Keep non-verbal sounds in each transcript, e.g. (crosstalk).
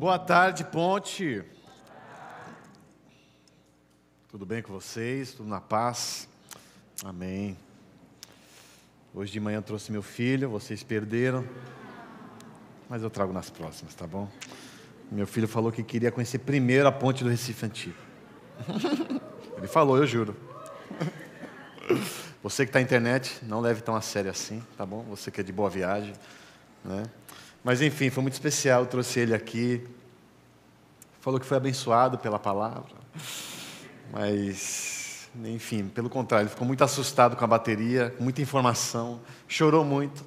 Boa tarde, Ponte. Tudo bem com vocês? Tudo na paz? Amém. Hoje de manhã trouxe meu filho, vocês perderam, mas eu trago nas próximas, tá bom? Meu filho falou que queria conhecer primeiro a ponte do Recife Antigo. (laughs) Ele falou, eu juro. Você que está na internet, não leve tão a sério assim, tá bom? Você que é de boa viagem, né? Mas enfim, foi muito especial, eu trouxe ele aqui. Falou que foi abençoado pela palavra. Mas, enfim, pelo contrário, ele ficou muito assustado com a bateria, muita informação, chorou muito.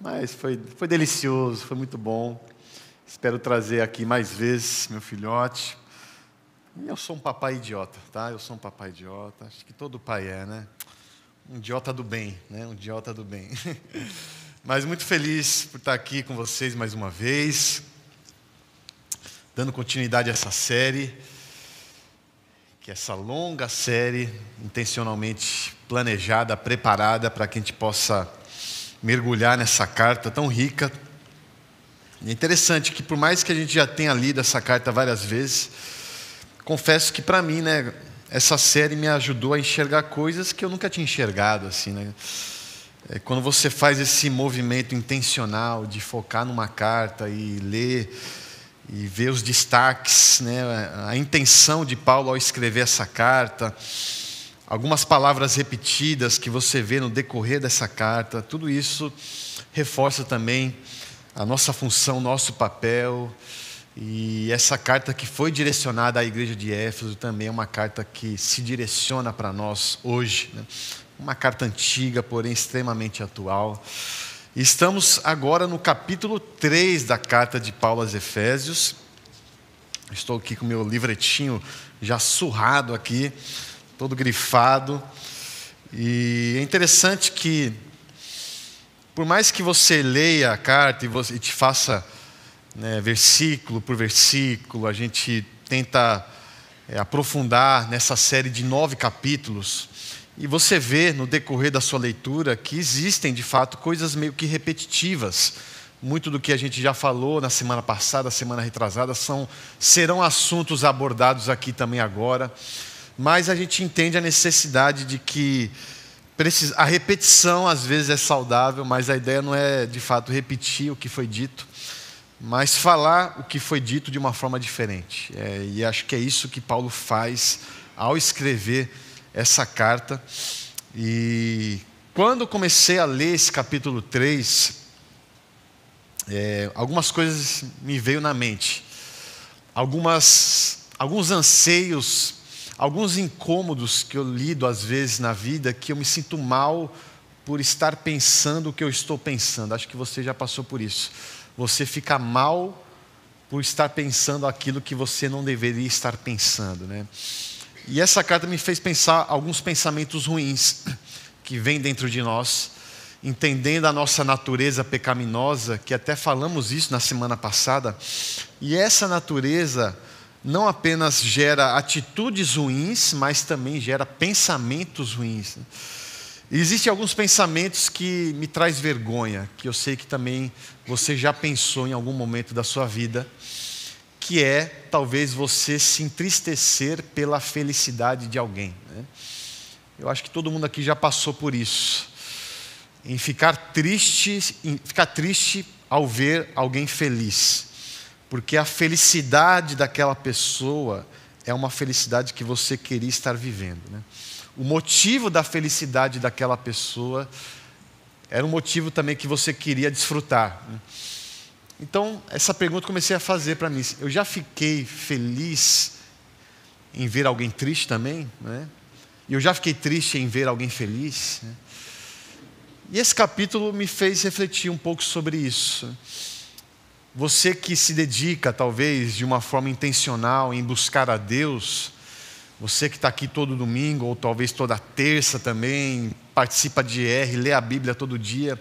Mas foi, foi delicioso, foi muito bom. Espero trazer aqui mais vezes meu filhote. Eu sou um papai idiota, tá? Eu sou um papai idiota. Acho que todo pai é, né? Um idiota do bem, né? Um idiota do bem. (laughs) Mas muito feliz por estar aqui com vocês mais uma vez, dando continuidade a essa série, que é essa longa série, intencionalmente planejada, preparada para que a gente possa mergulhar nessa carta tão rica. É interessante que, por mais que a gente já tenha lido essa carta várias vezes, confesso que para mim, né, essa série me ajudou a enxergar coisas que eu nunca tinha enxergado, assim, né? É, quando você faz esse movimento intencional de focar numa carta e ler e ver os destaques, né, a intenção de Paulo ao escrever essa carta, algumas palavras repetidas que você vê no decorrer dessa carta, tudo isso reforça também a nossa função, nosso papel. E essa carta que foi direcionada à igreja de Éfeso também é uma carta que se direciona para nós hoje. Né? Uma carta antiga, porém extremamente atual. Estamos agora no capítulo 3 da carta de Paulo aos Efésios. Estou aqui com meu livretinho já surrado aqui, todo grifado. E é interessante que, por mais que você leia a carta e, você, e te faça né, versículo por versículo, a gente tenta é, aprofundar nessa série de nove capítulos. E você vê no decorrer da sua leitura que existem, de fato, coisas meio que repetitivas. Muito do que a gente já falou na semana passada, semana retrasada, são, serão assuntos abordados aqui também agora. Mas a gente entende a necessidade de que a repetição às vezes é saudável, mas a ideia não é de fato repetir o que foi dito, mas falar o que foi dito de uma forma diferente. É, e acho que é isso que Paulo faz ao escrever essa carta. E quando comecei a ler esse capítulo 3, é, algumas coisas me veio na mente. Algumas, alguns anseios, alguns incômodos que eu lido às vezes na vida, que eu me sinto mal por estar pensando o que eu estou pensando. Acho que você já passou por isso. Você fica mal por estar pensando aquilo que você não deveria estar pensando, né? E essa carta me fez pensar alguns pensamentos ruins (clears throat) que vêm dentro de nós, entendendo a nossa natureza pecaminosa, que até falamos isso na semana passada. E essa natureza não apenas gera atitudes ruins, mas também gera pensamentos ruins. existem alguns pensamentos que me traz vergonha, que eu sei que também você já pensou em algum momento da sua vida que é talvez você se entristecer pela felicidade de alguém. Né? Eu acho que todo mundo aqui já passou por isso, em ficar triste, em ficar triste ao ver alguém feliz, porque a felicidade daquela pessoa é uma felicidade que você queria estar vivendo. Né? O motivo da felicidade daquela pessoa era um motivo também que você queria desfrutar. Né? Então, essa pergunta comecei a fazer para mim. Eu já fiquei feliz em ver alguém triste também? Né? E eu já fiquei triste em ver alguém feliz? Né? E esse capítulo me fez refletir um pouco sobre isso. Você que se dedica, talvez, de uma forma intencional em buscar a Deus, você que está aqui todo domingo, ou talvez toda terça também, participa de R, lê a Bíblia todo dia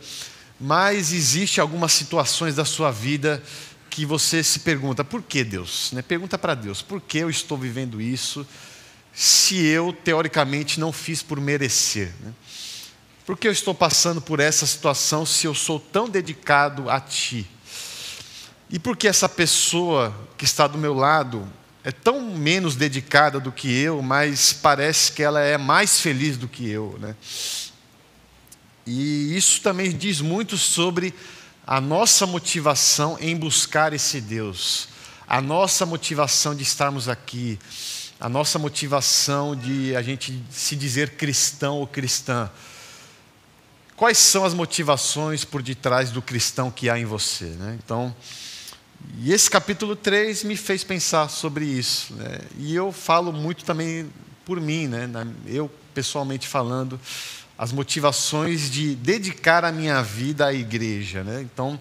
mas existe algumas situações da sua vida que você se pergunta: por que Deus? Né? Pergunta para Deus: por que eu estou vivendo isso se eu, teoricamente, não fiz por merecer? Né? Por que eu estou passando por essa situação se eu sou tão dedicado a Ti? E porque essa pessoa que está do meu lado é tão menos dedicada do que eu, mas parece que ela é mais feliz do que eu, né? E isso também diz muito sobre a nossa motivação em buscar esse Deus, a nossa motivação de estarmos aqui, a nossa motivação de a gente se dizer cristão ou cristã. Quais são as motivações por detrás do cristão que há em você? Né? Então, e esse capítulo 3 me fez pensar sobre isso. Né? E eu falo muito também por mim, né? eu pessoalmente falando, as motivações de dedicar a minha vida à igreja. Né? Então,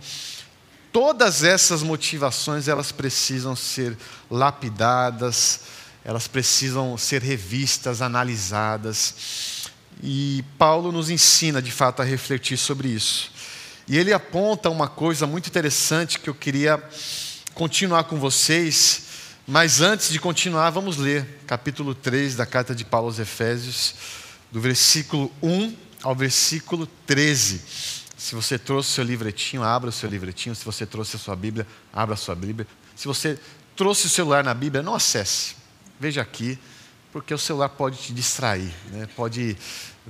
todas essas motivações elas precisam ser lapidadas, elas precisam ser revistas, analisadas. E Paulo nos ensina, de fato, a refletir sobre isso. E ele aponta uma coisa muito interessante que eu queria continuar com vocês, mas antes de continuar, vamos ler capítulo 3 da carta de Paulo aos Efésios, do versículo 1 ao versículo 13. Se você trouxe seu livretinho, abra o seu livretinho. Se você trouxe a sua Bíblia, abra a sua Bíblia. Se você trouxe o celular na Bíblia, não acesse. Veja aqui, porque o celular pode te distrair, né? pode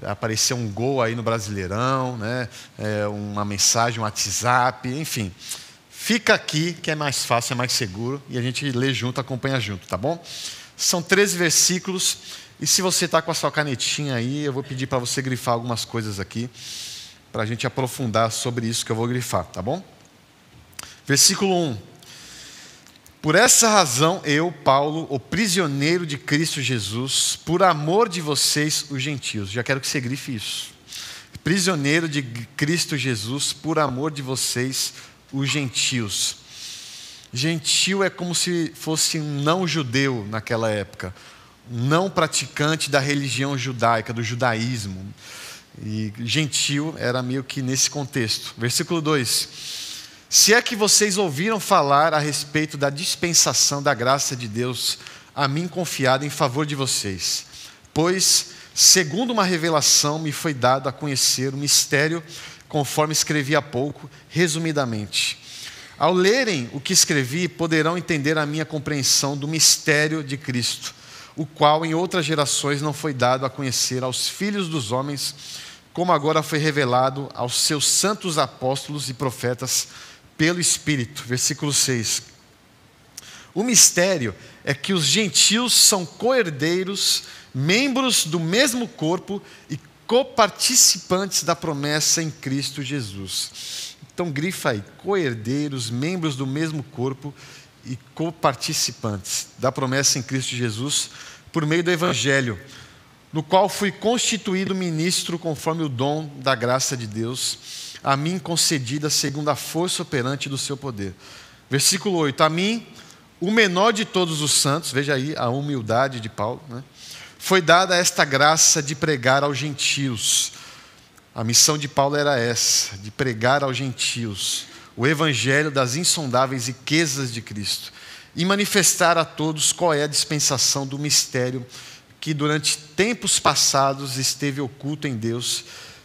aparecer um gol aí no Brasileirão, né? É, uma mensagem, um WhatsApp, enfim. Fica aqui que é mais fácil, é mais seguro e a gente lê junto, acompanha junto, tá bom? São 13 versículos e se você está com a sua canetinha aí, eu vou pedir para você grifar algumas coisas aqui para a gente aprofundar sobre isso que eu vou grifar, tá bom? Versículo 1. Por essa razão, eu, Paulo, o prisioneiro de Cristo Jesus, por amor de vocês, os gentios. Já quero que você grife isso. Prisioneiro de Cristo Jesus, por amor de vocês, os gentios. Gentil é como se fosse um não judeu naquela época, não praticante da religião judaica, do judaísmo. E gentil era meio que nesse contexto. Versículo 2 se é que vocês ouviram falar a respeito da dispensação da graça de Deus a mim confiada em favor de vocês, pois, segundo uma revelação, me foi dado a conhecer o mistério, conforme escrevi há pouco, resumidamente. Ao lerem o que escrevi, poderão entender a minha compreensão do mistério de Cristo, o qual em outras gerações não foi dado a conhecer aos filhos dos homens, como agora foi revelado aos seus santos apóstolos e profetas pelo Espírito. Versículo 6. O mistério é que os gentios são coerdeiros, membros do mesmo corpo e coparticipantes da promessa em Cristo Jesus. Então, grifa aí: coerdeiros, membros do mesmo corpo e coparticipantes da promessa em Cristo Jesus, por meio do Evangelho, no qual fui constituído ministro conforme o dom da graça de Deus a mim concedida segundo a força operante do seu poder. Versículo 8: A mim, o menor de todos os santos, veja aí a humildade de Paulo, né? foi dada esta graça de pregar aos gentios. A missão de Paulo era essa, de pregar aos gentios o evangelho das insondáveis riquezas de Cristo e manifestar a todos qual é a dispensação do mistério que durante tempos passados esteve oculto em Deus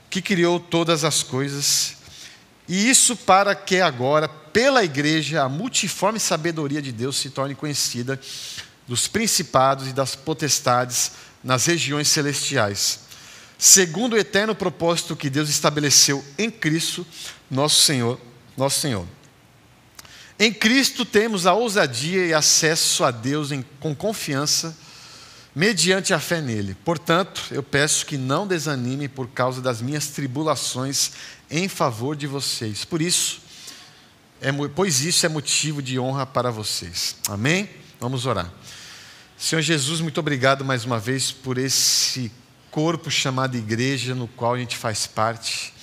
que criou todas as coisas, e isso para que agora, pela igreja, a multiforme sabedoria de Deus se torne conhecida dos principados e das potestades nas regiões celestiais, segundo o eterno propósito que Deus estabeleceu em Cristo, nosso Senhor, nosso Senhor. Em Cristo temos a ousadia e acesso a Deus em, com confiança mediante a fé nele. Portanto, eu peço que não desanime por causa das minhas tribulações em favor de vocês. Por isso, é, pois isso é motivo de honra para vocês. Amém? Vamos orar. Senhor Jesus, muito obrigado mais uma vez por esse corpo chamado igreja no qual a gente faz parte.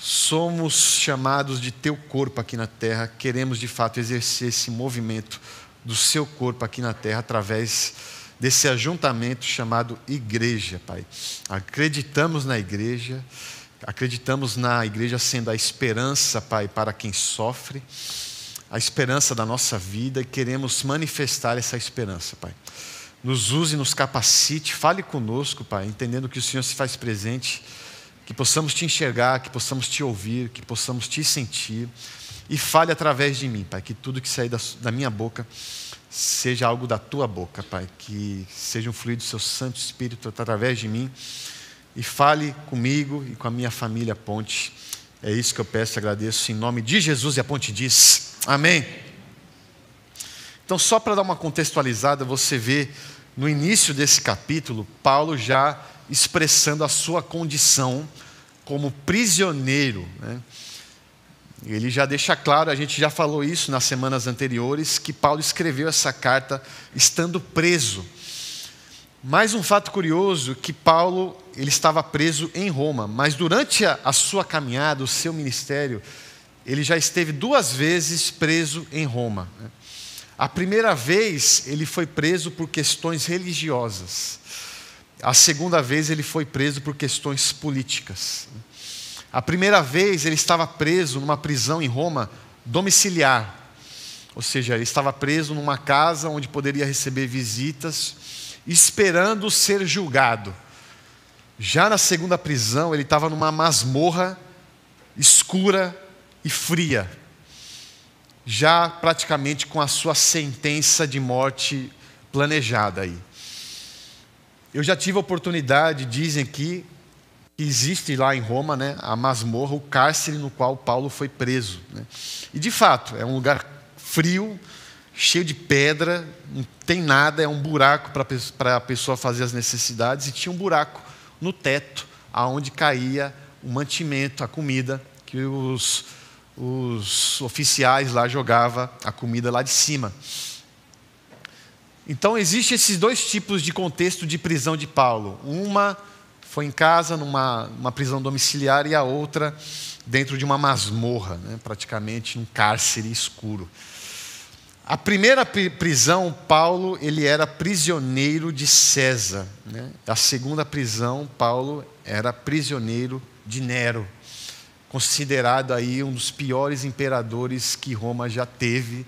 Somos chamados de teu corpo aqui na terra, queremos de fato exercer esse movimento do seu corpo aqui na terra através desse ajuntamento chamado igreja, Pai. Acreditamos na igreja, acreditamos na igreja sendo a esperança, Pai, para quem sofre, a esperança da nossa vida e queremos manifestar essa esperança, Pai. Nos use, nos capacite, fale conosco, Pai, entendendo que o Senhor se faz presente, que possamos te enxergar, que possamos te ouvir, que possamos te sentir e fale através de mim, Pai. Que tudo que sair da, da minha boca seja algo da tua boca, Pai. Que seja um fluido do seu Santo Espírito através de mim e fale comigo e com a minha família Ponte. É isso que eu peço e agradeço em nome de Jesus e a Ponte diz: Amém. Então, só para dar uma contextualizada, você vê no início desse capítulo, Paulo já expressando a sua condição como prisioneiro. Né? Ele já deixa claro, a gente já falou isso nas semanas anteriores, que Paulo escreveu essa carta estando preso. Mais um fato curioso que Paulo ele estava preso em Roma, mas durante a, a sua caminhada, o seu ministério, ele já esteve duas vezes preso em Roma. Né? A primeira vez ele foi preso por questões religiosas. A segunda vez ele foi preso por questões políticas. A primeira vez ele estava preso numa prisão em Roma domiciliar. Ou seja, ele estava preso numa casa onde poderia receber visitas, esperando ser julgado. Já na segunda prisão, ele estava numa masmorra escura e fria, já praticamente com a sua sentença de morte planejada aí. Eu já tive a oportunidade, dizem que existe lá em Roma né, a masmorra, o cárcere no qual Paulo foi preso. Né? E de fato, é um lugar frio, cheio de pedra, não tem nada, é um buraco para a pessoa fazer as necessidades, e tinha um buraco no teto, aonde caía o mantimento, a comida, que os, os oficiais lá jogavam a comida lá de cima. Então, existem esses dois tipos de contexto de prisão de Paulo. Uma foi em casa, numa, numa prisão domiciliar, e a outra dentro de uma masmorra, né, praticamente um cárcere escuro. A primeira prisão, Paulo, ele era prisioneiro de César. Né? A segunda prisão, Paulo era prisioneiro de Nero, considerado aí um dos piores imperadores que Roma já teve,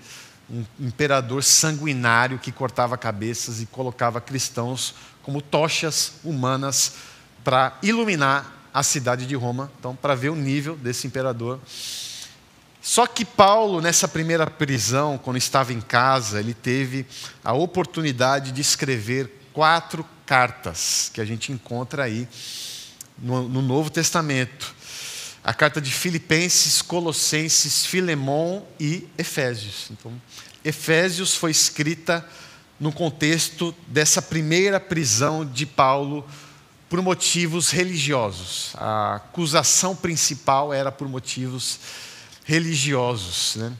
um imperador sanguinário que cortava cabeças e colocava cristãos como tochas humanas para iluminar a cidade de Roma. Então, para ver o nível desse imperador. Só que Paulo, nessa primeira prisão, quando estava em casa, ele teve a oportunidade de escrever quatro cartas que a gente encontra aí no, no Novo Testamento. A carta de Filipenses, Colossenses, Filemão e Efésios. Então, Efésios foi escrita no contexto dessa primeira prisão de Paulo por motivos religiosos. A acusação principal era por motivos religiosos religiosos. Né?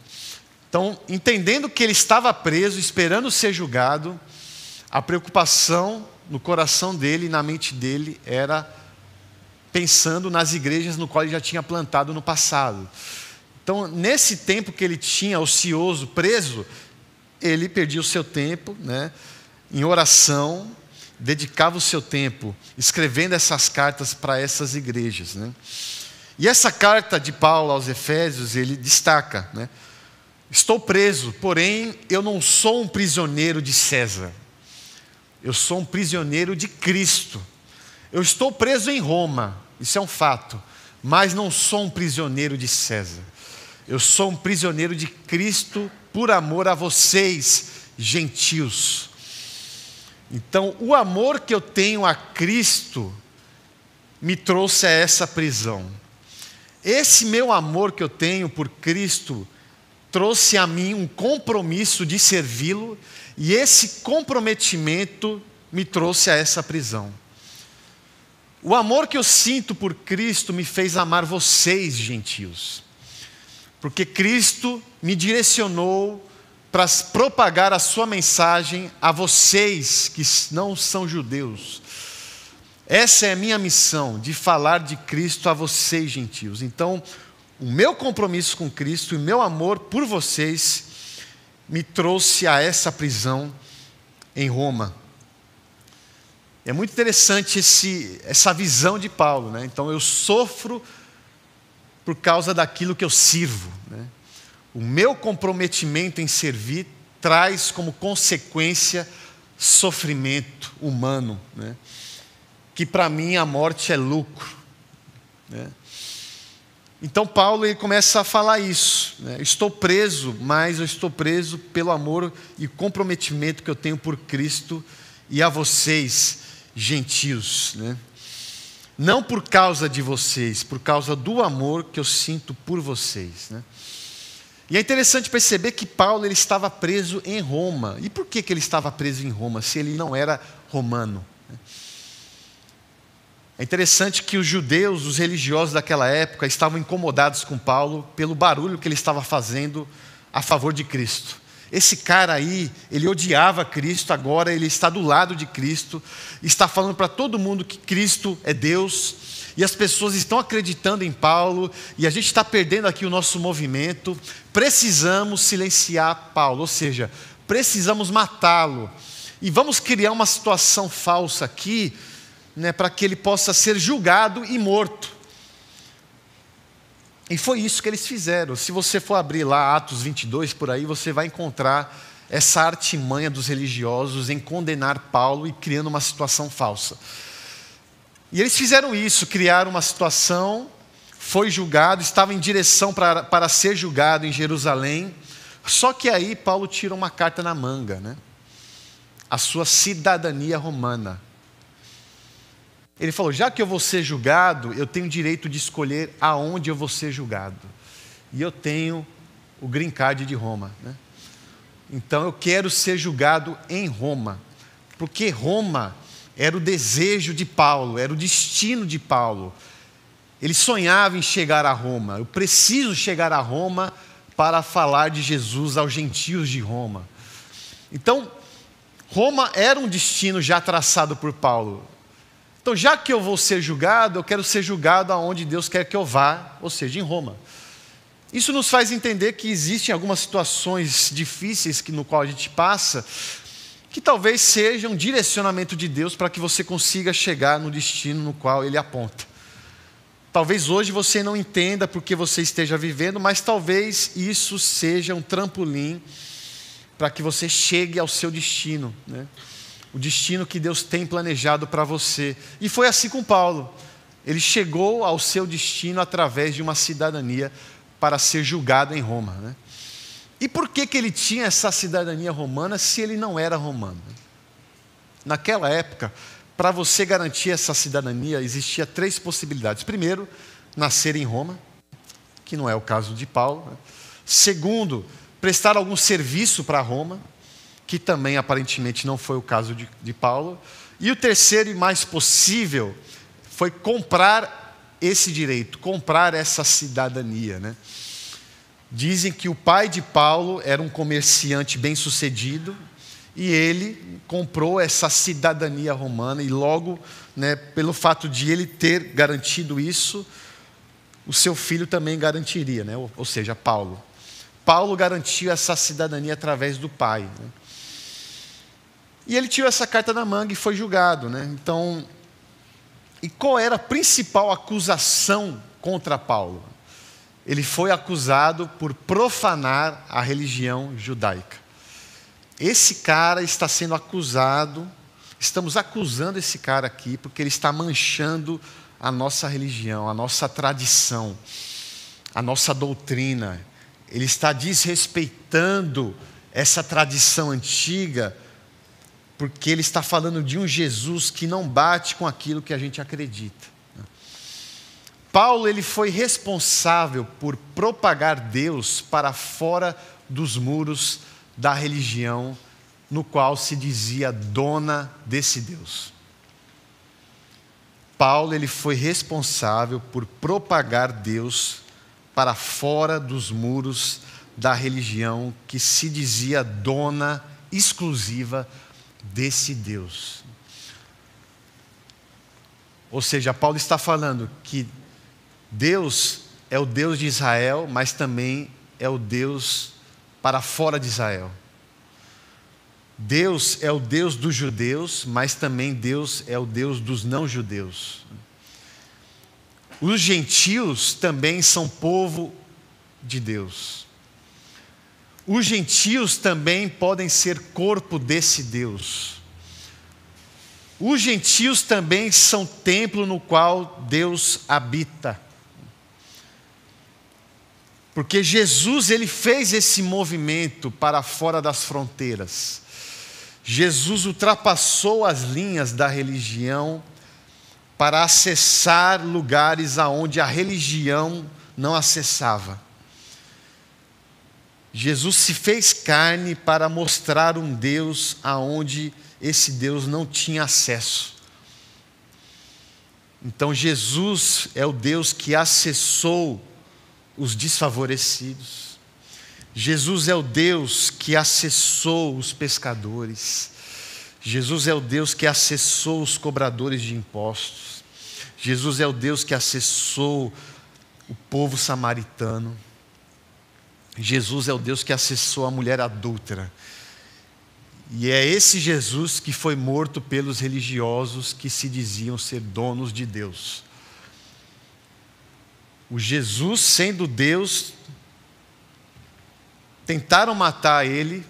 Então, entendendo que ele estava preso, esperando ser julgado, a preocupação no coração dele e na mente dele era pensando nas igrejas no qual ele já tinha plantado no passado. Então, nesse tempo que ele tinha ocioso, preso, ele perdia o seu tempo né, em oração, dedicava o seu tempo escrevendo essas cartas para essas igrejas. Né? E essa carta de Paulo aos Efésios, ele destaca, né? Estou preso, porém eu não sou um prisioneiro de César. Eu sou um prisioneiro de Cristo. Eu estou preso em Roma, isso é um fato, mas não sou um prisioneiro de César. Eu sou um prisioneiro de Cristo por amor a vocês, gentios. Então, o amor que eu tenho a Cristo me trouxe a essa prisão. Esse meu amor que eu tenho por Cristo trouxe a mim um compromisso de servi-lo, e esse comprometimento me trouxe a essa prisão. O amor que eu sinto por Cristo me fez amar vocês, gentios, porque Cristo me direcionou para propagar a sua mensagem a vocês que não são judeus, essa é a minha missão, de falar de Cristo a vocês, gentios. Então, o meu compromisso com Cristo e o meu amor por vocês me trouxe a essa prisão em Roma. É muito interessante esse, essa visão de Paulo. Né? Então, eu sofro por causa daquilo que eu sirvo. Né? O meu comprometimento em servir traz como consequência sofrimento humano. Né? que para mim a morte é lucro. Né? Então Paulo ele começa a falar isso. Né? Estou preso, mas eu estou preso pelo amor e comprometimento que eu tenho por Cristo e a vocês, gentios. Né? Não por causa de vocês, por causa do amor que eu sinto por vocês. Né? E é interessante perceber que Paulo ele estava preso em Roma. E por que, que ele estava preso em Roma, se ele não era romano? É interessante que os judeus, os religiosos daquela época, estavam incomodados com Paulo pelo barulho que ele estava fazendo a favor de Cristo. Esse cara aí, ele odiava Cristo, agora ele está do lado de Cristo, está falando para todo mundo que Cristo é Deus, e as pessoas estão acreditando em Paulo, e a gente está perdendo aqui o nosso movimento. Precisamos silenciar Paulo, ou seja, precisamos matá-lo. E vamos criar uma situação falsa aqui, né, para que ele possa ser julgado e morto. E foi isso que eles fizeram. Se você for abrir lá Atos 22 por aí, você vai encontrar essa artimanha dos religiosos em condenar Paulo e criando uma situação falsa. E eles fizeram isso, criaram uma situação, foi julgado, estava em direção para, para ser julgado em Jerusalém. Só que aí Paulo tira uma carta na manga, né? A sua cidadania romana. Ele falou: já que eu vou ser julgado, eu tenho direito de escolher aonde eu vou ser julgado. E eu tenho o green card de Roma. Né? Então eu quero ser julgado em Roma, porque Roma era o desejo de Paulo, era o destino de Paulo. Ele sonhava em chegar a Roma. Eu preciso chegar a Roma para falar de Jesus aos gentios de Roma. Então, Roma era um destino já traçado por Paulo. Então, já que eu vou ser julgado, eu quero ser julgado aonde Deus quer que eu vá, ou seja, em Roma. Isso nos faz entender que existem algumas situações difíceis que, no qual a gente passa, que talvez sejam um direcionamento de Deus para que você consiga chegar no destino no qual Ele aponta. Talvez hoje você não entenda porque você esteja vivendo, mas talvez isso seja um trampolim para que você chegue ao seu destino. Né? O destino que Deus tem planejado para você. E foi assim com Paulo. Ele chegou ao seu destino através de uma cidadania para ser julgado em Roma. Né? E por que, que ele tinha essa cidadania romana se ele não era romano? Naquela época, para você garantir essa cidadania, existia três possibilidades. Primeiro, nascer em Roma, que não é o caso de Paulo. Né? Segundo, prestar algum serviço para Roma que também aparentemente não foi o caso de, de Paulo. E o terceiro e mais possível foi comprar esse direito, comprar essa cidadania. Né? Dizem que o pai de Paulo era um comerciante bem-sucedido e ele comprou essa cidadania romana e logo, né, pelo fato de ele ter garantido isso, o seu filho também garantiria, né? ou, ou seja, Paulo. Paulo garantiu essa cidadania através do pai. Né? E ele tirou essa carta na manga e foi julgado. Né? Então, e qual era a principal acusação contra Paulo? Ele foi acusado por profanar a religião judaica. Esse cara está sendo acusado, estamos acusando esse cara aqui, porque ele está manchando a nossa religião, a nossa tradição, a nossa doutrina. Ele está desrespeitando essa tradição antiga porque ele está falando de um Jesus que não bate com aquilo que a gente acredita. Paulo ele foi responsável por propagar Deus para fora dos muros da religião no qual se dizia dona desse Deus. Paulo ele foi responsável por propagar Deus para fora dos muros da religião que se dizia dona exclusiva desse Deus. Ou seja, Paulo está falando que Deus é o Deus de Israel, mas também é o Deus para fora de Israel. Deus é o Deus dos judeus, mas também Deus é o Deus dos não-judeus. Os gentios também são povo de Deus. Os gentios também podem ser corpo desse Deus. Os gentios também são templo no qual Deus habita. Porque Jesus ele fez esse movimento para fora das fronteiras. Jesus ultrapassou as linhas da religião para acessar lugares aonde a religião não acessava. Jesus se fez carne para mostrar um Deus aonde esse Deus não tinha acesso. Então Jesus é o Deus que acessou os desfavorecidos. Jesus é o Deus que acessou os pescadores. Jesus é o Deus que acessou os cobradores de impostos. Jesus é o Deus que acessou o povo samaritano. Jesus é o Deus que acessou a mulher adúltera. E é esse Jesus que foi morto pelos religiosos que se diziam ser donos de Deus. O Jesus, sendo Deus, tentaram matar ele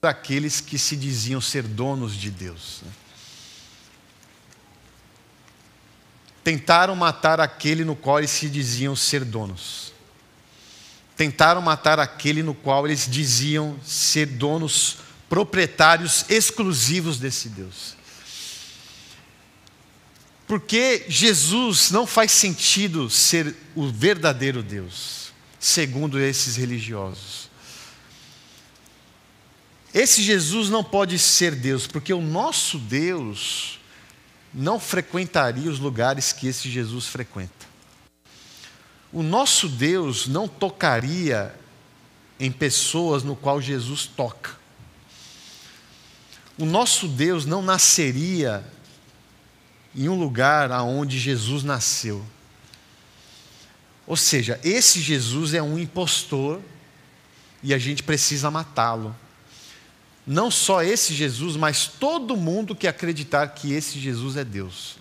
por aqueles que se diziam ser donos de Deus. Tentaram matar aquele no qual eles se diziam ser donos. Tentaram matar aquele no qual eles diziam ser donos proprietários exclusivos desse Deus. Porque Jesus não faz sentido ser o verdadeiro Deus, segundo esses religiosos. Esse Jesus não pode ser Deus, porque o nosso Deus não frequentaria os lugares que esse Jesus frequenta. O nosso Deus não tocaria em pessoas no qual Jesus toca. O nosso Deus não nasceria em um lugar aonde Jesus nasceu. Ou seja, esse Jesus é um impostor e a gente precisa matá-lo. Não só esse Jesus, mas todo mundo que acreditar que esse Jesus é Deus.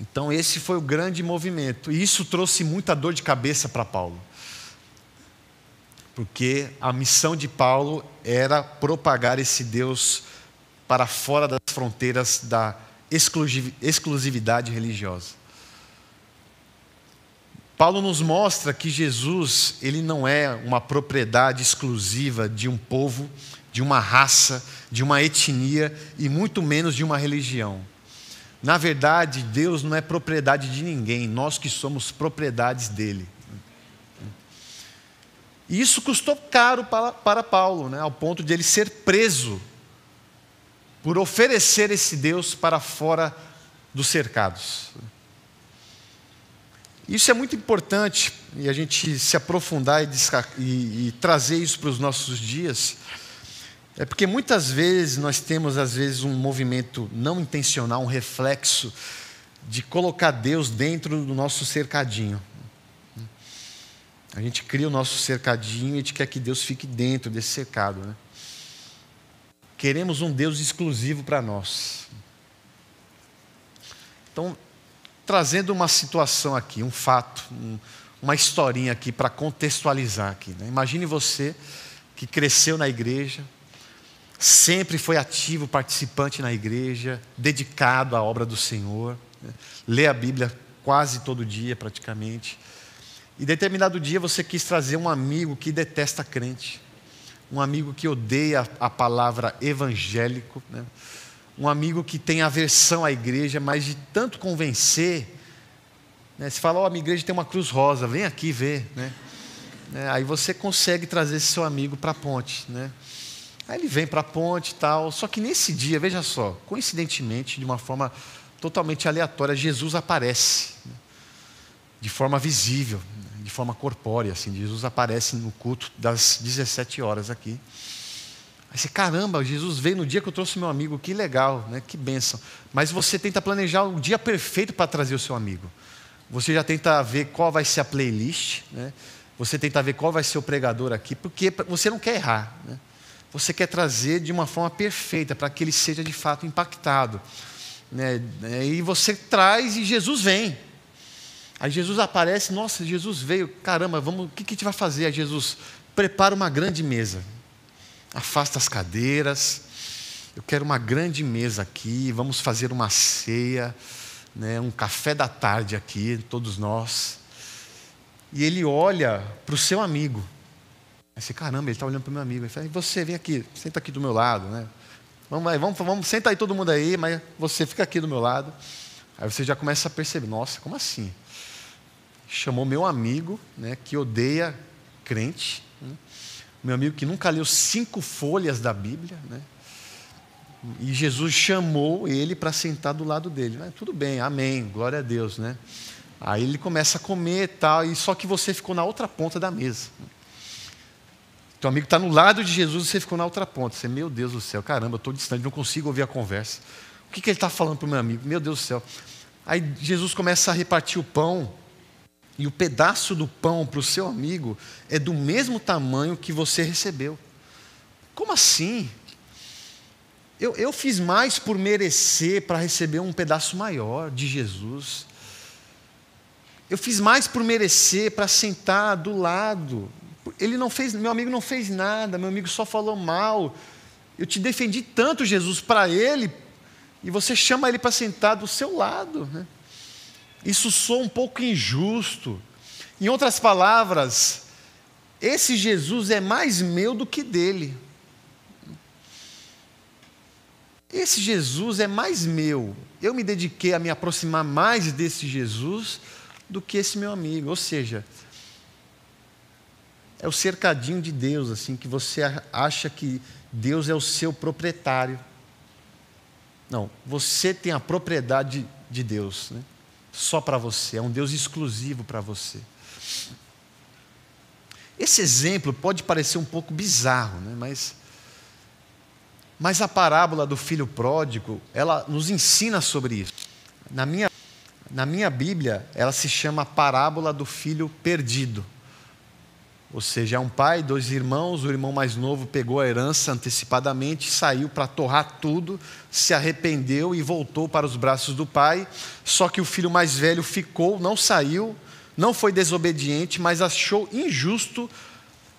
Então, esse foi o grande movimento. E isso trouxe muita dor de cabeça para Paulo porque a missão de Paulo era propagar esse Deus para fora das fronteiras da exclusividade religiosa. Paulo nos mostra que Jesus, ele não é uma propriedade exclusiva de um povo, de uma raça, de uma etnia e muito menos de uma religião. Na verdade, Deus não é propriedade de ninguém, nós que somos propriedades dele. E isso custou caro para, para Paulo, né, ao ponto de ele ser preso por oferecer esse Deus para fora dos cercados. Isso é muito importante e a gente se aprofundar e, e, e trazer isso para os nossos dias. É porque muitas vezes nós temos, às vezes, um movimento não intencional, um reflexo de colocar Deus dentro do nosso cercadinho. A gente cria o nosso cercadinho e a gente quer que Deus fique dentro desse cercado. Né? Queremos um Deus exclusivo para nós. Então, trazendo uma situação aqui, um fato, um, uma historinha aqui para contextualizar aqui. Né? Imagine você que cresceu na igreja, sempre foi ativo, participante na igreja, dedicado à obra do Senhor, né? lê a Bíblia quase todo dia, praticamente. E determinado dia você quis trazer um amigo que detesta crente, um amigo que odeia a palavra evangélico, né? um amigo que tem aversão à igreja, mas de tanto convencer, né? você fala: Ó, oh, a minha igreja tem uma cruz rosa, vem aqui ver. Né? É, aí você consegue trazer esse seu amigo para a ponte. Né? Aí ele vem para a ponte e tal, só que nesse dia, veja só, coincidentemente, de uma forma totalmente aleatória, Jesus aparece. Né? de forma visível de forma corpórea, assim. Jesus aparece no culto das 17 horas aqui. Aí você, caramba, Jesus veio no dia que eu trouxe meu amigo, que legal, né? que bênção. Mas você tenta planejar o dia perfeito para trazer o seu amigo. Você já tenta ver qual vai ser a playlist, né? você tenta ver qual vai ser o pregador aqui, porque você não quer errar. Né? Você quer trazer de uma forma perfeita, para que ele seja de fato impactado. Né? E você traz e Jesus vem. Aí Jesus aparece, nossa, Jesus veio, caramba, vamos, o que, que a gente vai fazer? Aí Jesus prepara uma grande mesa, afasta as cadeiras, eu quero uma grande mesa aqui, vamos fazer uma ceia, né, um café da tarde aqui, todos nós. e ele olha para o seu amigo. Aí você, caramba, ele está olhando para o meu amigo. Ele fala, você vem aqui, senta aqui do meu lado, né? Vamos, aí, vamos, vamos, senta aí todo mundo aí, mas você fica aqui do meu lado. Aí você já começa a perceber, nossa, como assim? Chamou meu amigo, né, que odeia crente, né? meu amigo que nunca leu cinco folhas da Bíblia, né? E Jesus chamou ele para sentar do lado dele. Tudo bem, amém, glória a Deus, né? Aí ele começa a comer e tal, e só que você ficou na outra ponta da mesa. Teu amigo está no lado de Jesus e você ficou na outra ponta. Você, meu Deus do céu, caramba, eu estou distante, não consigo ouvir a conversa. O que, que ele está falando para o meu amigo? Meu Deus do céu. Aí Jesus começa a repartir o pão, e o pedaço do pão para o seu amigo é do mesmo tamanho que você recebeu. Como assim? Eu, eu fiz mais por merecer para receber um pedaço maior de Jesus. Eu fiz mais por merecer para sentar do lado ele não fez, meu amigo não fez nada, meu amigo só falou mal. Eu te defendi tanto, Jesus, para ele, e você chama ele para sentar do seu lado. Né? Isso soa um pouco injusto. Em outras palavras, esse Jesus é mais meu do que dele. Esse Jesus é mais meu. Eu me dediquei a me aproximar mais desse Jesus do que esse meu amigo. Ou seja, é o cercadinho de Deus, assim, que você acha que Deus é o seu proprietário. Não, você tem a propriedade de Deus, né? só para você, é um Deus exclusivo para você. Esse exemplo pode parecer um pouco bizarro, né? mas, mas a parábola do filho pródigo, ela nos ensina sobre isso. Na minha, na minha Bíblia, ela se chama parábola do filho perdido. Ou seja, é um pai, dois irmãos, o irmão mais novo pegou a herança antecipadamente, saiu para torrar tudo, se arrependeu e voltou para os braços do pai. Só que o filho mais velho ficou, não saiu, não foi desobediente, mas achou injusto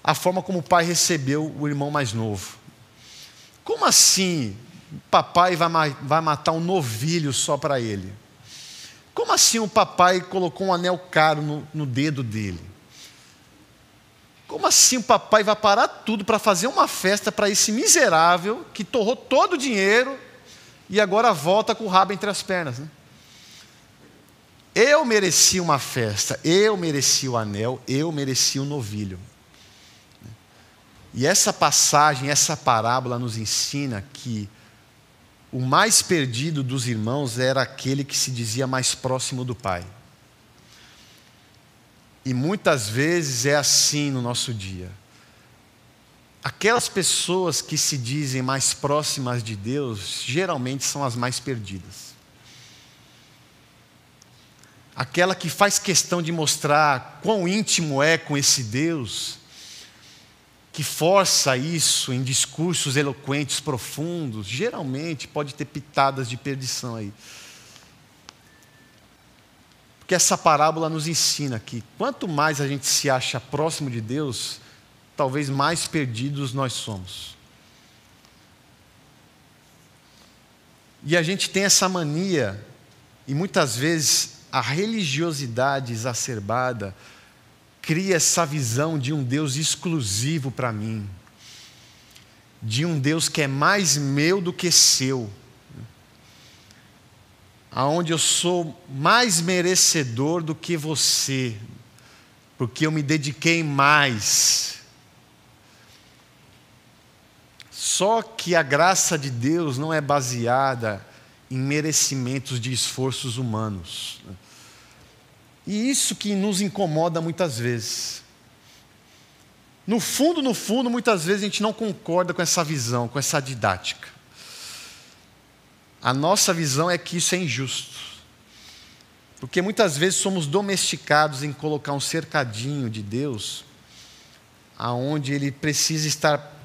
a forma como o pai recebeu o irmão mais novo. Como assim papai vai, vai matar um novilho só para ele? Como assim o papai colocou um anel caro no, no dedo dele? Como assim o papai vai parar tudo para fazer uma festa para esse miserável que torrou todo o dinheiro e agora volta com o rabo entre as pernas? Né? Eu mereci uma festa, eu mereci o anel, eu mereci o novilho. E essa passagem, essa parábola nos ensina que o mais perdido dos irmãos era aquele que se dizia mais próximo do pai. E muitas vezes é assim no nosso dia. Aquelas pessoas que se dizem mais próximas de Deus, geralmente são as mais perdidas. Aquela que faz questão de mostrar quão íntimo é com esse Deus, que força isso em discursos eloquentes, profundos, geralmente pode ter pitadas de perdição aí. Porque essa parábola nos ensina que quanto mais a gente se acha próximo de Deus, talvez mais perdidos nós somos. E a gente tem essa mania, e muitas vezes a religiosidade exacerbada cria essa visão de um Deus exclusivo para mim, de um Deus que é mais meu do que seu aonde eu sou mais merecedor do que você, porque eu me dediquei mais. Só que a graça de Deus não é baseada em merecimentos de esforços humanos. E isso que nos incomoda muitas vezes. No fundo, no fundo, muitas vezes a gente não concorda com essa visão, com essa didática. A nossa visão é que isso é injusto. Porque muitas vezes somos domesticados em colocar um cercadinho de Deus aonde ele precisa estar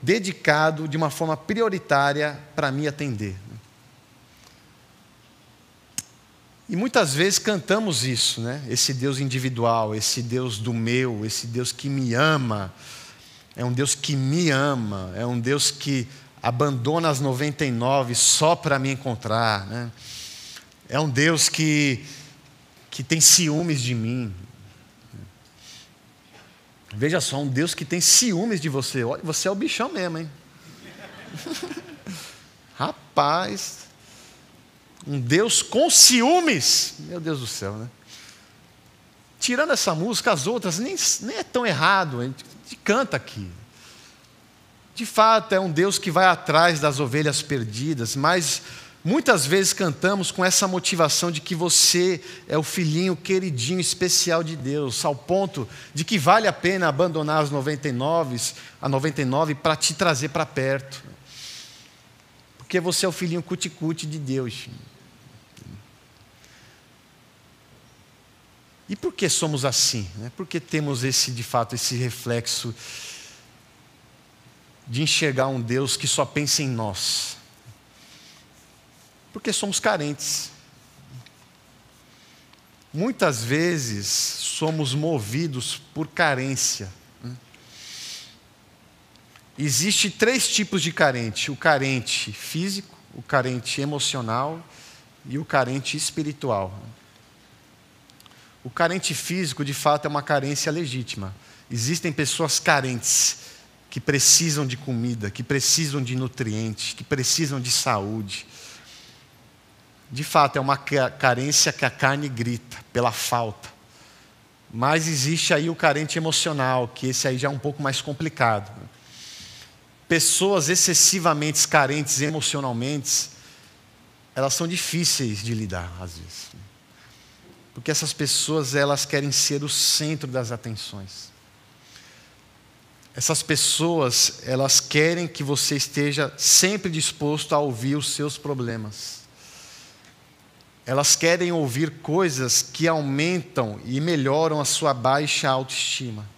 dedicado de uma forma prioritária para me atender. E muitas vezes cantamos isso, né? Esse Deus individual, esse Deus do meu, esse Deus que me ama. É um Deus que me ama, é um Deus que abandona as 99 só para me encontrar. Né? É um Deus que, que tem ciúmes de mim. Veja só, um Deus que tem ciúmes de você. Olha, você é o bichão mesmo, hein? (laughs) Rapaz, um Deus com ciúmes. Meu Deus do céu, né? Tirando essa música, as outras nem, nem é tão errado, a gente canta aqui. De fato, é um Deus que vai atrás das ovelhas perdidas, mas muitas vezes cantamos com essa motivação de que você é o filhinho queridinho especial de Deus, ao ponto de que vale a pena abandonar as 99, a 99 para te trazer para perto. Porque você é o filhinho cuticute de Deus. E por que somos assim? Né? Por que temos esse, de fato, esse reflexo de enxergar um Deus que só pensa em nós. Porque somos carentes. Muitas vezes somos movidos por carência. Existem três tipos de carente: o carente físico, o carente emocional e o carente espiritual. O carente físico, de fato, é uma carência legítima. Existem pessoas carentes que precisam de comida, que precisam de nutrientes, que precisam de saúde. De fato, é uma carência que a carne grita pela falta. Mas existe aí o carente emocional, que esse aí já é um pouco mais complicado. Pessoas excessivamente carentes emocionalmente, elas são difíceis de lidar às vezes. Porque essas pessoas, elas querem ser o centro das atenções. Essas pessoas, elas querem que você esteja sempre disposto a ouvir os seus problemas. Elas querem ouvir coisas que aumentam e melhoram a sua baixa autoestima.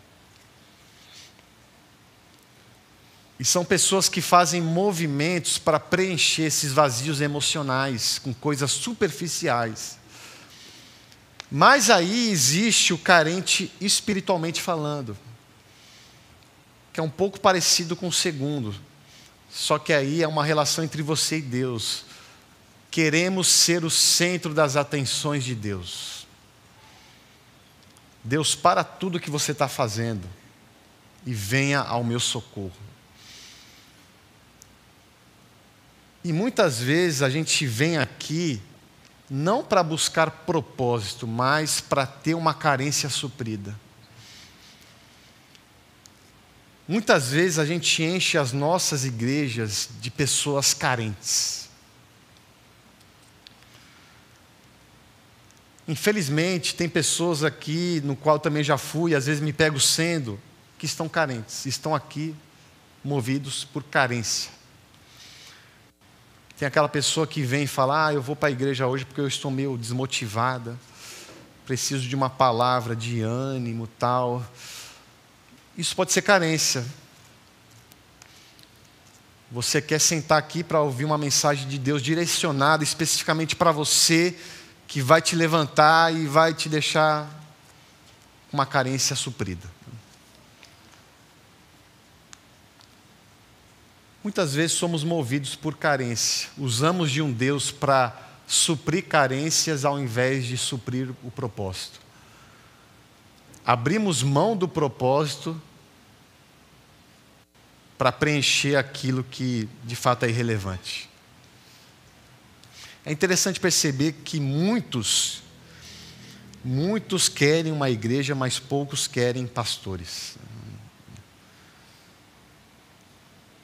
E são pessoas que fazem movimentos para preencher esses vazios emocionais com coisas superficiais. Mas aí existe o carente espiritualmente falando que é um pouco parecido com o segundo, só que aí é uma relação entre você e Deus. Queremos ser o centro das atenções de Deus. Deus, para tudo que você está fazendo e venha ao meu socorro. E muitas vezes a gente vem aqui não para buscar propósito, mas para ter uma carência suprida. Muitas vezes a gente enche as nossas igrejas de pessoas carentes. Infelizmente, tem pessoas aqui, no qual também já fui, às vezes me pego sendo, que estão carentes, estão aqui movidos por carência. Tem aquela pessoa que vem e fala: Ah, eu vou para a igreja hoje porque eu estou meio desmotivada, preciso de uma palavra de ânimo, tal. Isso pode ser carência. Você quer sentar aqui para ouvir uma mensagem de Deus direcionada especificamente para você, que vai te levantar e vai te deixar uma carência suprida. Muitas vezes somos movidos por carência, usamos de um Deus para suprir carências ao invés de suprir o propósito. Abrimos mão do propósito para preencher aquilo que de fato é irrelevante. É interessante perceber que muitos, muitos querem uma igreja, mas poucos querem pastores.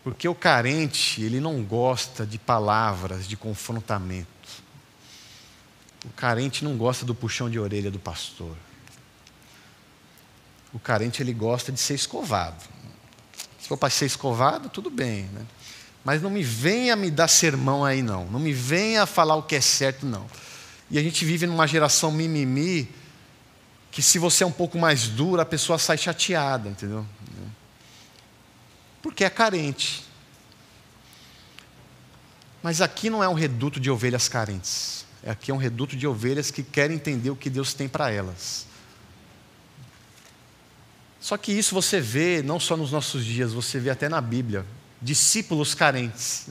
Porque o carente, ele não gosta de palavras de confrontamento. O carente não gosta do puxão de orelha do pastor. O carente ele gosta de ser escovado. Se for para ser escovado, tudo bem. Né? Mas não me venha me dar sermão aí, não. Não me venha falar o que é certo, não. E a gente vive numa geração mimimi, que se você é um pouco mais duro, a pessoa sai chateada, entendeu? Porque é carente. Mas aqui não é um reduto de ovelhas carentes. Aqui é um reduto de ovelhas que querem entender o que Deus tem para elas. Só que isso você vê não só nos nossos dias, você vê até na Bíblia. Discípulos carentes.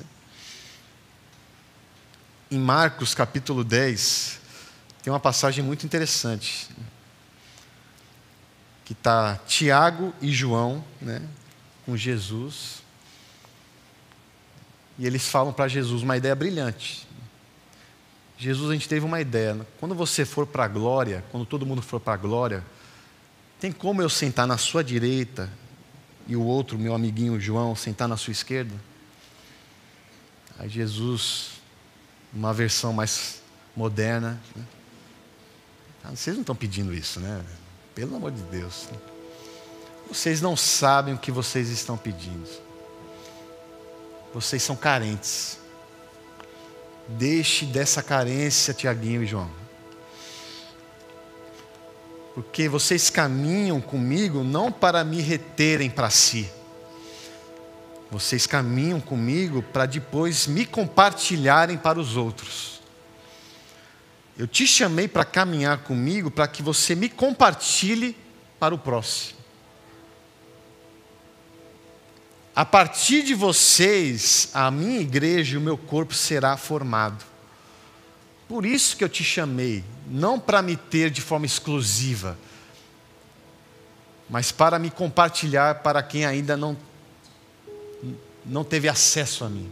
Em Marcos capítulo 10, tem uma passagem muito interessante. que está Tiago e João, né, com Jesus. E eles falam para Jesus uma ideia brilhante. Jesus, a gente teve uma ideia. Quando você for para a glória, quando todo mundo for para a glória, tem como eu sentar na sua direita e o outro, meu amiguinho João, sentar na sua esquerda? Aí Jesus, uma versão mais moderna. Né? Ah, vocês não estão pedindo isso, né? Pelo amor de Deus. Vocês não sabem o que vocês estão pedindo. Vocês são carentes. Deixe dessa carência, Tiaguinho e João. Porque vocês caminham comigo não para me reterem para si. Vocês caminham comigo para depois me compartilharem para os outros. Eu te chamei para caminhar comigo para que você me compartilhe para o próximo. A partir de vocês, a minha igreja e o meu corpo será formado. Por isso que eu te chamei, não para me ter de forma exclusiva, mas para me compartilhar para quem ainda não, não teve acesso a mim.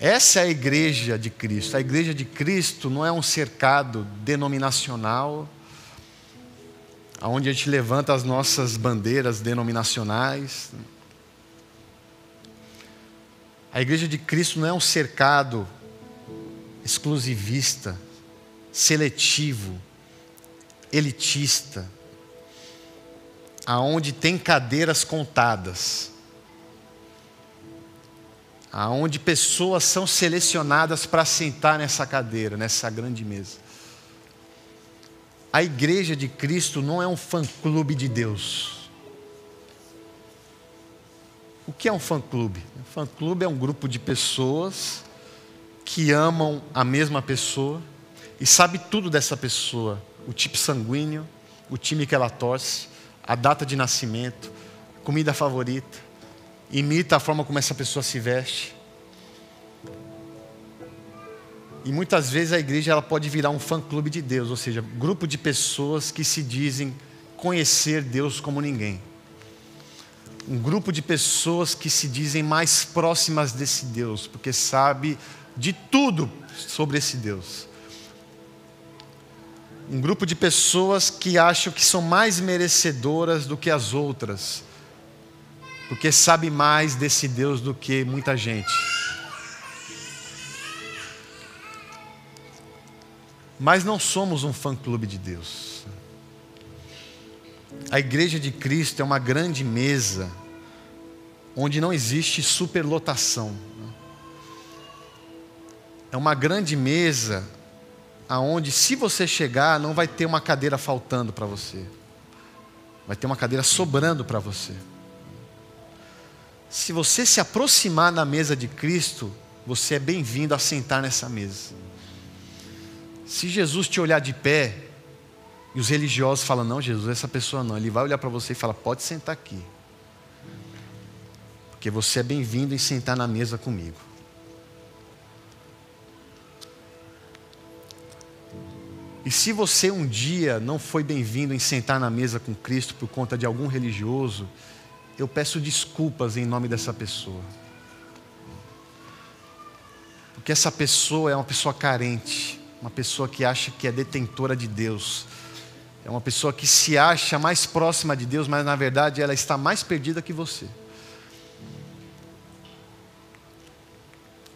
Essa é a igreja de Cristo. A igreja de Cristo não é um cercado denominacional onde a gente levanta as nossas bandeiras denominacionais. A igreja de Cristo não é um cercado exclusivista, seletivo, elitista, aonde tem cadeiras contadas, aonde pessoas são selecionadas para sentar nessa cadeira, nessa grande mesa. A igreja de Cristo não é um fã-clube de Deus. O que é um fã-clube? Um fã-clube é um grupo de pessoas que amam a mesma pessoa e sabe tudo dessa pessoa, o tipo sanguíneo, o time que ela torce, a data de nascimento, comida favorita, imita a forma como essa pessoa se veste, e muitas vezes a igreja ela pode virar um fã-clube de Deus, ou seja, grupo de pessoas que se dizem conhecer Deus como ninguém. Um grupo de pessoas que se dizem mais próximas desse Deus, porque sabe de tudo sobre esse Deus. Um grupo de pessoas que acham que são mais merecedoras do que as outras, porque sabe mais desse Deus do que muita gente. Mas não somos um fã-clube de Deus. A igreja de Cristo é uma grande mesa onde não existe superlotação. É uma grande mesa aonde se você chegar não vai ter uma cadeira faltando para você. Vai ter uma cadeira sobrando para você. Se você se aproximar da mesa de Cristo, você é bem-vindo a sentar nessa mesa. Se Jesus te olhar de pé, e os religiosos falam: Não, Jesus, essa pessoa não. Ele vai olhar para você e fala: Pode sentar aqui. Porque você é bem-vindo em sentar na mesa comigo. E se você um dia não foi bem-vindo em sentar na mesa com Cristo por conta de algum religioso, eu peço desculpas em nome dessa pessoa. Porque essa pessoa é uma pessoa carente uma pessoa que acha que é detentora de Deus, é uma pessoa que se acha mais próxima de Deus, mas na verdade ela está mais perdida que você.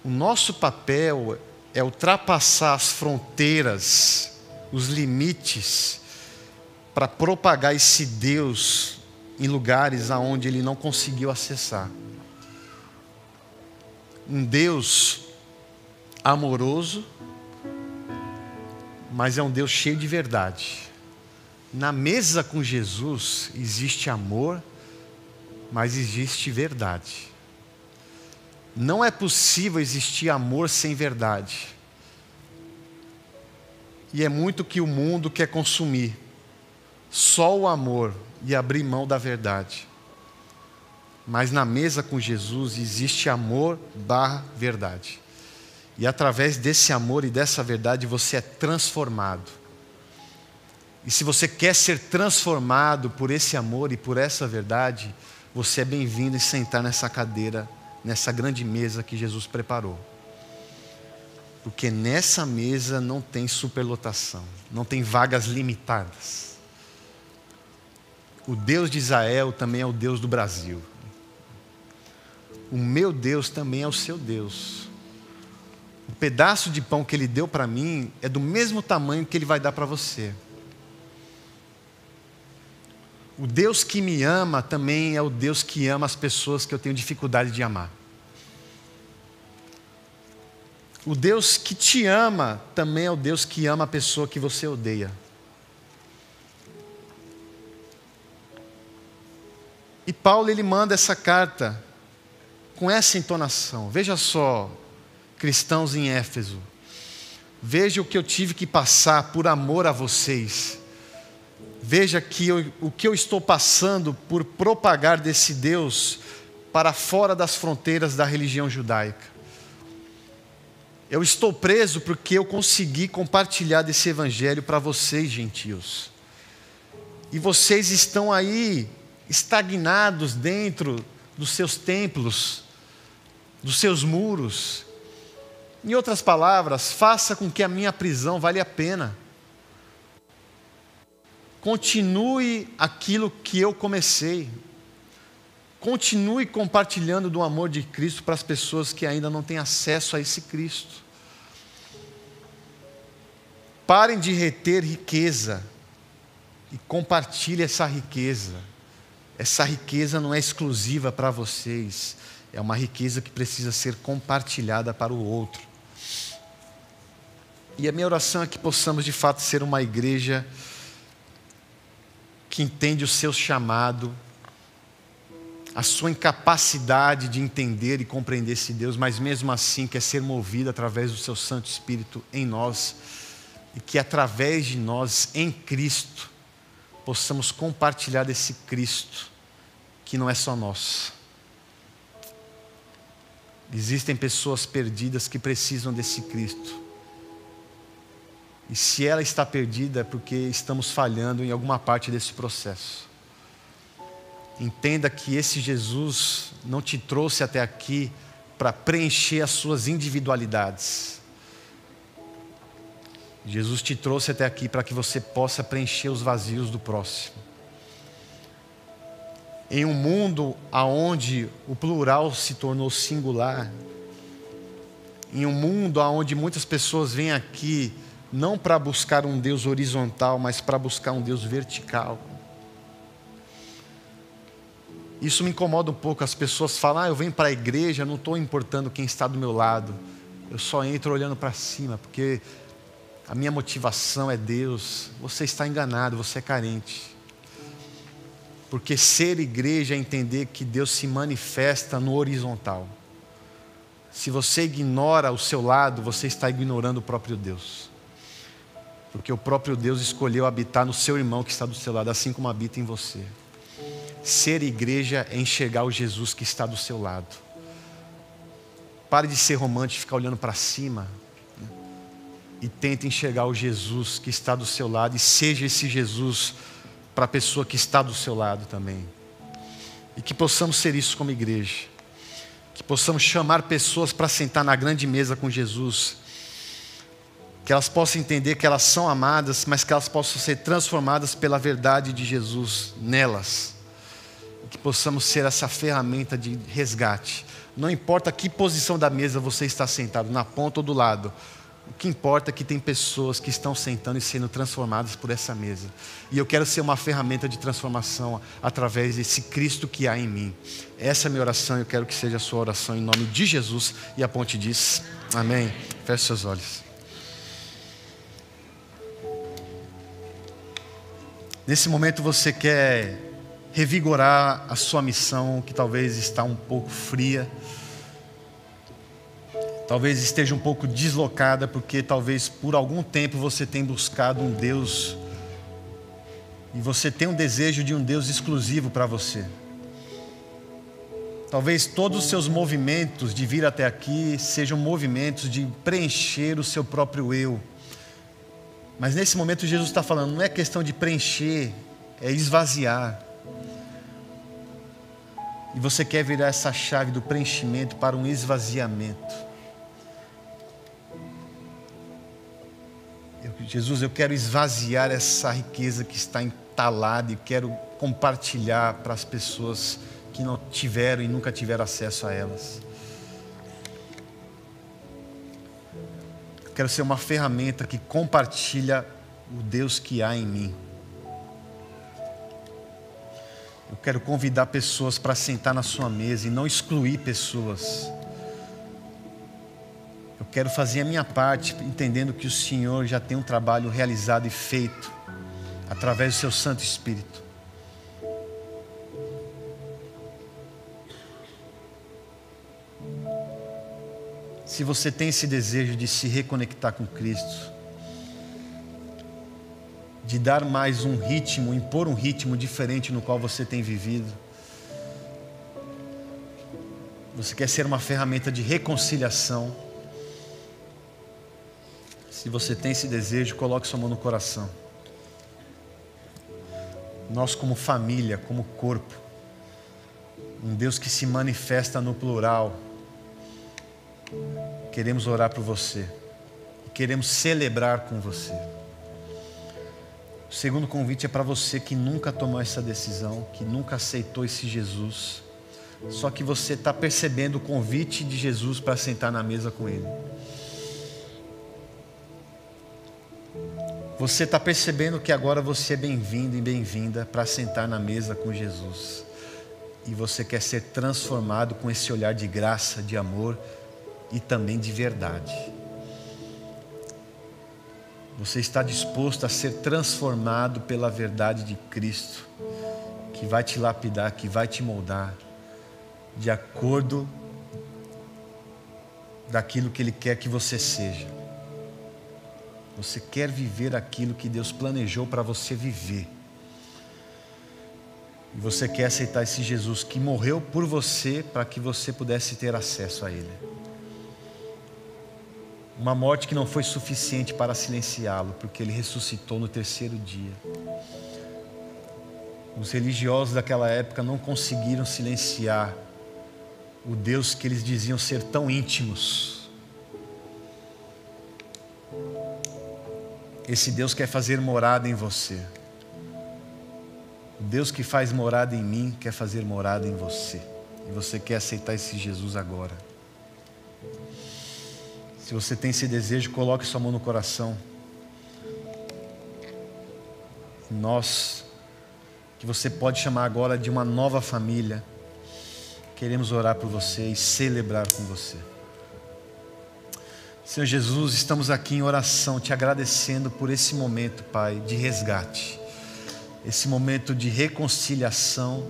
O nosso papel é ultrapassar as fronteiras, os limites, para propagar esse Deus em lugares aonde ele não conseguiu acessar. Um Deus amoroso, mas é um Deus cheio de verdade. Na mesa com Jesus existe amor, mas existe verdade. Não é possível existir amor sem verdade. E é muito que o mundo quer consumir. Só o amor e abrir mão da verdade. Mas na mesa com Jesus existe amor barra verdade. E através desse amor e dessa verdade você é transformado. E se você quer ser transformado por esse amor e por essa verdade, você é bem-vindo em sentar nessa cadeira, nessa grande mesa que Jesus preparou. Porque nessa mesa não tem superlotação, não tem vagas limitadas. O Deus de Israel também é o Deus do Brasil. O meu Deus também é o seu Deus. O pedaço de pão que ele deu para mim é do mesmo tamanho que ele vai dar para você. O Deus que me ama também é o Deus que ama as pessoas que eu tenho dificuldade de amar. O Deus que te ama também é o Deus que ama a pessoa que você odeia. E Paulo ele manda essa carta com essa entonação. Veja só, cristãos em Éfeso. Veja o que eu tive que passar por amor a vocês. Veja que eu, o que eu estou passando por propagar desse Deus para fora das fronteiras da religião judaica. Eu estou preso porque eu consegui compartilhar desse evangelho para vocês, gentios. E vocês estão aí estagnados dentro dos seus templos, dos seus muros. Em outras palavras, faça com que a minha prisão vale a pena. Continue aquilo que eu comecei. Continue compartilhando do amor de Cristo para as pessoas que ainda não têm acesso a esse Cristo. Parem de reter riqueza e compartilhe essa riqueza. Essa riqueza não é exclusiva para vocês, é uma riqueza que precisa ser compartilhada para o outro. E a minha oração é que possamos de fato ser uma igreja que entende o seu chamado, a sua incapacidade de entender e compreender esse Deus, mas mesmo assim quer ser movida através do seu Santo Espírito em nós e que através de nós, em Cristo, possamos compartilhar desse Cristo que não é só nosso. Existem pessoas perdidas que precisam desse Cristo. E se ela está perdida é porque estamos falhando em alguma parte desse processo. Entenda que esse Jesus não te trouxe até aqui para preencher as suas individualidades. Jesus te trouxe até aqui para que você possa preencher os vazios do próximo. Em um mundo onde o plural se tornou singular, em um mundo onde muitas pessoas vêm aqui não para buscar um Deus horizontal, mas para buscar um Deus vertical. Isso me incomoda um pouco. As pessoas falam: ah, eu venho para a igreja, não estou importando quem está do meu lado. Eu só entro olhando para cima, porque a minha motivação é Deus, você está enganado, você é carente. Porque ser igreja é entender que Deus se manifesta no horizontal. Se você ignora o seu lado, você está ignorando o próprio Deus. Porque o próprio Deus escolheu habitar no seu irmão que está do seu lado, assim como habita em você. Ser igreja é enxergar o Jesus que está do seu lado. Pare de ser romântico e ficar olhando para cima e tente enxergar o Jesus que está do seu lado e seja esse Jesus para a pessoa que está do seu lado também. E que possamos ser isso como igreja. Que possamos chamar pessoas para sentar na grande mesa com Jesus. Que elas possam entender que elas são amadas, mas que elas possam ser transformadas pela verdade de Jesus nelas. Que possamos ser essa ferramenta de resgate. Não importa que posição da mesa você está sentado, na ponta ou do lado o que importa é que tem pessoas que estão sentando e sendo transformadas por essa mesa. E eu quero ser uma ferramenta de transformação através desse Cristo que há em mim. Essa é a minha oração, eu quero que seja a sua oração em nome de Jesus. E a ponte diz: Amém. Feche seus olhos. Nesse momento você quer revigorar a sua missão que talvez está um pouco fria talvez esteja um pouco deslocada, porque talvez por algum tempo você tenha buscado um Deus e você tem um desejo de um Deus exclusivo para você. Talvez todos os seus movimentos de vir até aqui sejam movimentos de preencher o seu próprio eu. Mas nesse momento Jesus está falando, não é questão de preencher, é esvaziar. E você quer virar essa chave do preenchimento para um esvaziamento. Eu, Jesus, eu quero esvaziar essa riqueza que está entalada e quero compartilhar para as pessoas que não tiveram e nunca tiveram acesso a elas. Quero ser uma ferramenta que compartilha o Deus que há em mim. Eu quero convidar pessoas para sentar na sua mesa e não excluir pessoas. Eu quero fazer a minha parte, entendendo que o Senhor já tem um trabalho realizado e feito através do seu Santo Espírito. Se você tem esse desejo de se reconectar com Cristo, de dar mais um ritmo, impor um ritmo diferente no qual você tem vivido, você quer ser uma ferramenta de reconciliação, se você tem esse desejo, coloque sua mão no coração. Nós, como família, como corpo, um Deus que se manifesta no plural, Queremos orar por você. Queremos celebrar com você. O segundo convite é para você que nunca tomou essa decisão, que nunca aceitou esse Jesus. Só que você está percebendo o convite de Jesus para sentar na mesa com Ele. Você está percebendo que agora você é bem-vindo e bem-vinda para sentar na mesa com Jesus. E você quer ser transformado com esse olhar de graça, de amor e também de verdade. Você está disposto a ser transformado pela verdade de Cristo, que vai te lapidar, que vai te moldar, de acordo daquilo que Ele quer que você seja. Você quer viver aquilo que Deus planejou para você viver. E você quer aceitar esse Jesus que morreu por você para que você pudesse ter acesso a Ele. Uma morte que não foi suficiente para silenciá-lo, porque ele ressuscitou no terceiro dia. Os religiosos daquela época não conseguiram silenciar o Deus que eles diziam ser tão íntimos. Esse Deus quer fazer morada em você. O Deus que faz morada em mim quer fazer morada em você. E você quer aceitar esse Jesus agora. Se você tem esse desejo, coloque sua mão no coração. Nós, que você pode chamar agora de uma nova família, queremos orar por você e celebrar com você. Senhor Jesus, estamos aqui em oração, te agradecendo por esse momento, Pai, de resgate, esse momento de reconciliação,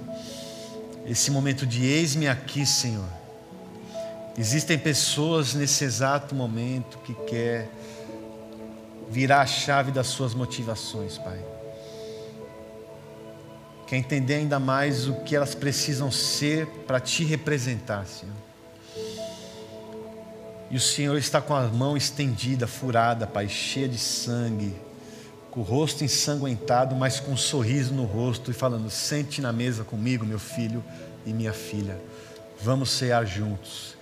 esse momento de eis-me aqui, Senhor Existem pessoas nesse exato momento que quer virar a chave das suas motivações, Pai. Quer entender ainda mais o que elas precisam ser para te representar, Senhor. E o Senhor está com a mão estendida, furada, Pai, cheia de sangue, com o rosto ensanguentado, mas com um sorriso no rosto e falando: Sente na mesa comigo, meu filho e minha filha. Vamos cear juntos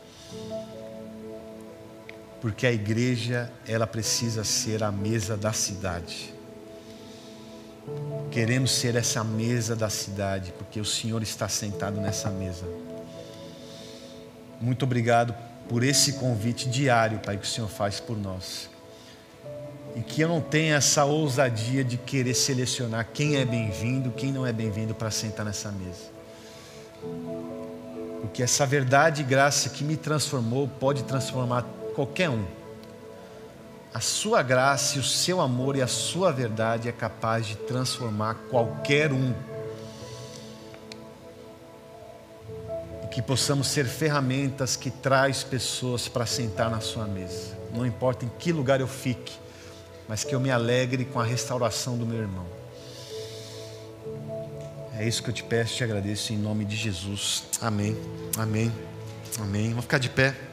porque a igreja ela precisa ser a mesa da cidade. Queremos ser essa mesa da cidade, porque o Senhor está sentado nessa mesa. Muito obrigado por esse convite diário, Pai, que o Senhor faz por nós. E que eu não tenha essa ousadia de querer selecionar quem é bem-vindo, quem não é bem-vindo para sentar nessa mesa. Porque essa verdade e graça que me transformou pode transformar qualquer um. A sua graça, o seu amor e a sua verdade é capaz de transformar qualquer um. E que possamos ser ferramentas que traz pessoas para sentar na sua mesa. Não importa em que lugar eu fique, mas que eu me alegre com a restauração do meu irmão. É isso que eu te peço, te agradeço em nome de Jesus. Amém. Amém. Amém. Vamos ficar de pé.